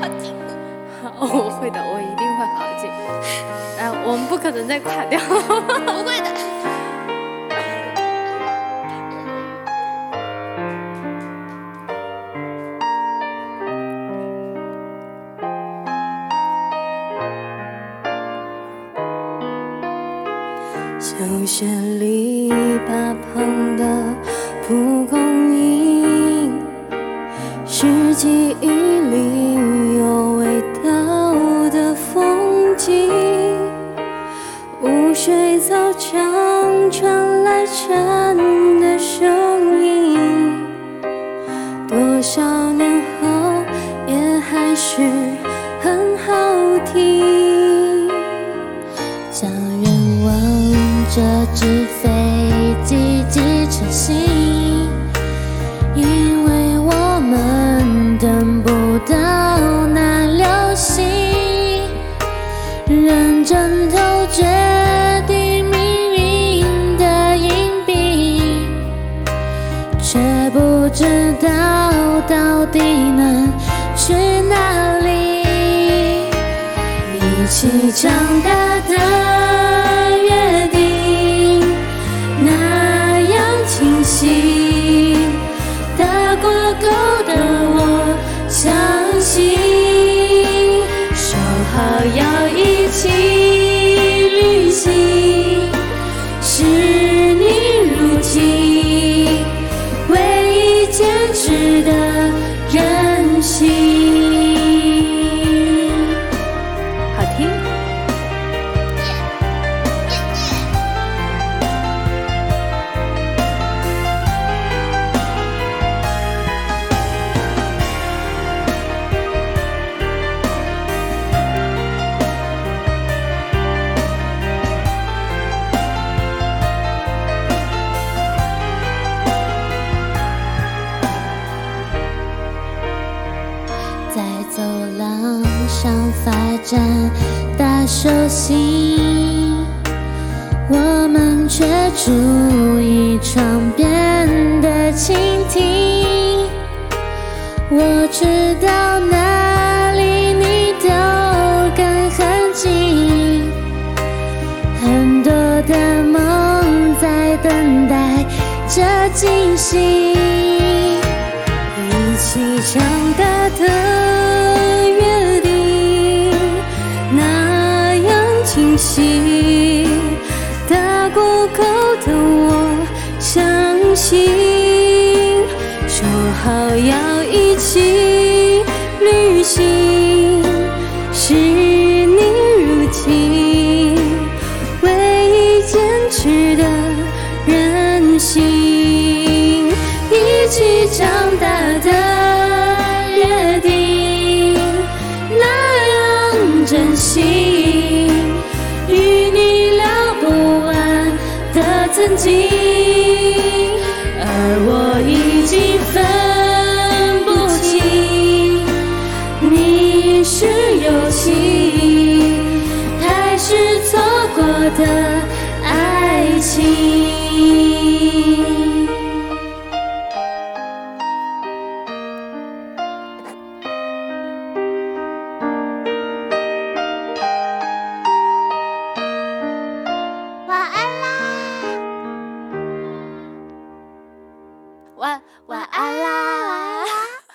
我 操！我会的，我一定会好好进。哎，我们不可能再垮掉，不会的。小学篱笆旁的。纸飞机机成型，因为我们等不到那流星，认真投决定命运的硬币，却不知道到底能去哪里。一起长大的够的我相信，说好要一起发展大手心，我们却注意窗边的蜻蜓。我知道哪里你都跟很近，很多的梦在等待着惊喜。一起长清晰。大过够的我相信，说好要一起旅行，是你如今唯一坚持的任性。一起长大的曾经，而我已经分不清，你是友情，还是错过的爱情。